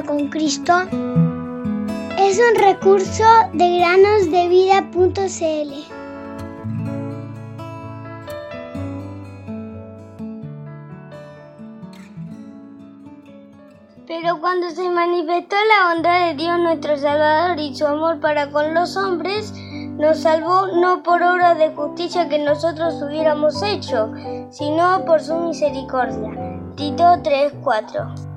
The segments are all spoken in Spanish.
con Cristo es un recurso de granosdevida.cl. Pero cuando se manifestó la bondad de Dios nuestro Salvador y su amor para con los hombres, nos salvó no por obra de justicia que nosotros hubiéramos hecho, sino por su misericordia. Tito 3:4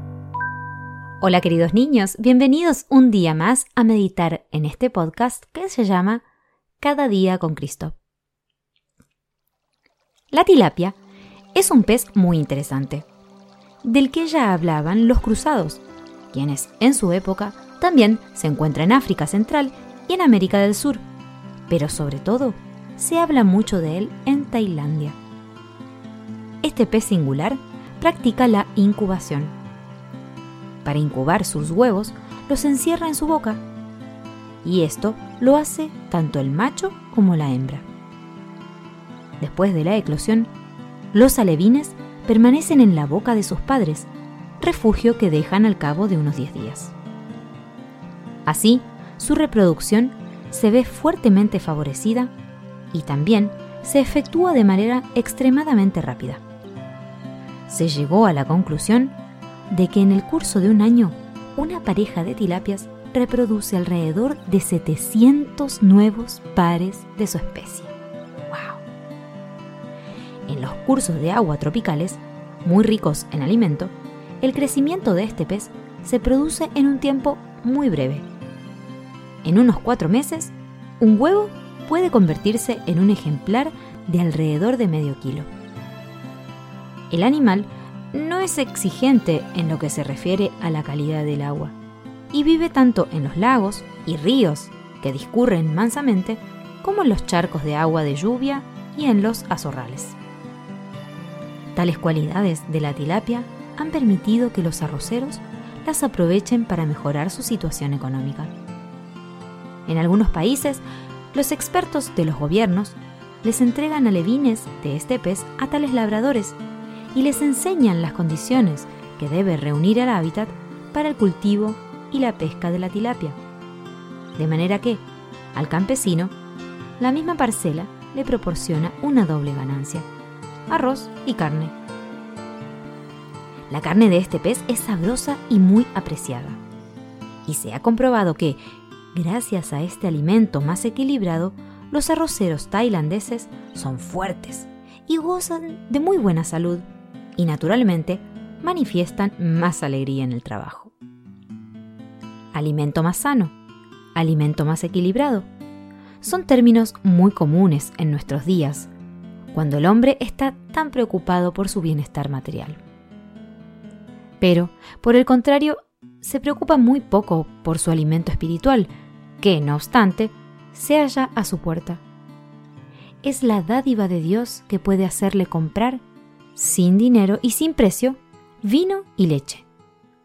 Hola queridos niños, bienvenidos un día más a meditar en este podcast que se llama Cada día con Cristo. La tilapia es un pez muy interesante, del que ya hablaban los cruzados, quienes en su época también se encuentra en África Central y en América del Sur, pero sobre todo se habla mucho de él en Tailandia. Este pez singular practica la incubación para incubar sus huevos, los encierra en su boca. Y esto lo hace tanto el macho como la hembra. Después de la eclosión, los alevines permanecen en la boca de sus padres, refugio que dejan al cabo de unos 10 días. Así, su reproducción se ve fuertemente favorecida y también se efectúa de manera extremadamente rápida. Se llegó a la conclusión de que en el curso de un año una pareja de tilapias reproduce alrededor de 700 nuevos pares de su especie. ¡Wow! En los cursos de agua tropicales, muy ricos en alimento, el crecimiento de este pez se produce en un tiempo muy breve. En unos cuatro meses, un huevo puede convertirse en un ejemplar de alrededor de medio kilo. El animal no es exigente en lo que se refiere a la calidad del agua y vive tanto en los lagos y ríos que discurren mansamente como en los charcos de agua de lluvia y en los azorrales. Tales cualidades de la tilapia han permitido que los arroceros las aprovechen para mejorar su situación económica. En algunos países, los expertos de los gobiernos les entregan alevines de este pez a tales labradores y les enseñan las condiciones que debe reunir el hábitat para el cultivo y la pesca de la tilapia. De manera que, al campesino, la misma parcela le proporciona una doble ganancia, arroz y carne. La carne de este pez es sabrosa y muy apreciada. Y se ha comprobado que, gracias a este alimento más equilibrado, los arroceros tailandeses son fuertes y gozan de muy buena salud y naturalmente manifiestan más alegría en el trabajo. Alimento más sano, alimento más equilibrado, son términos muy comunes en nuestros días, cuando el hombre está tan preocupado por su bienestar material. Pero, por el contrario, se preocupa muy poco por su alimento espiritual, que, no obstante, se halla a su puerta. Es la dádiva de Dios que puede hacerle comprar sin dinero y sin precio, vino y leche.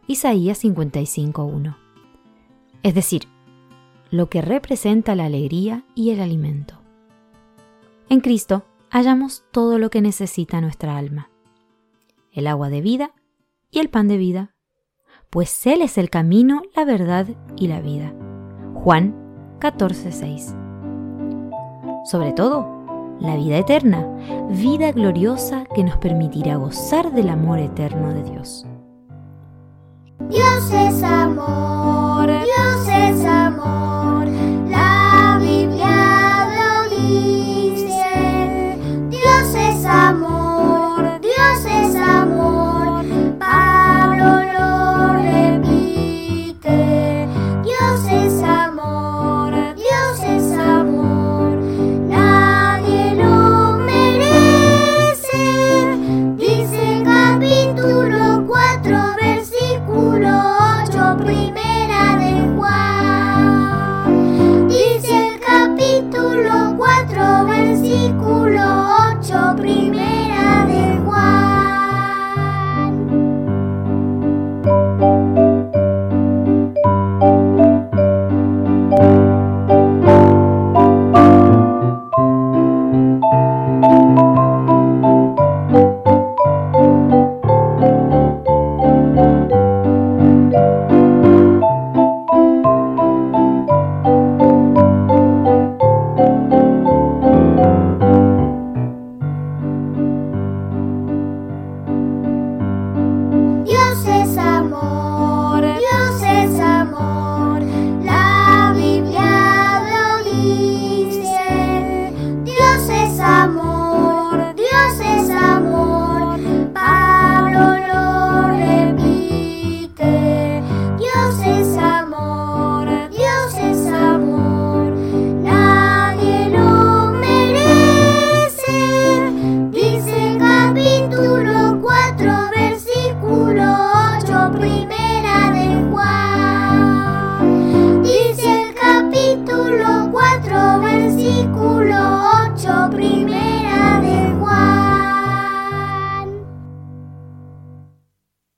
Isaías 55.1. Es decir, lo que representa la alegría y el alimento. En Cristo hallamos todo lo que necesita nuestra alma. El agua de vida y el pan de vida, pues Él es el camino, la verdad y la vida. Juan 14.6. Sobre todo, la vida eterna, vida gloriosa que nos permitirá gozar del amor eterno de Dios. Dios es amor, Dios es amor.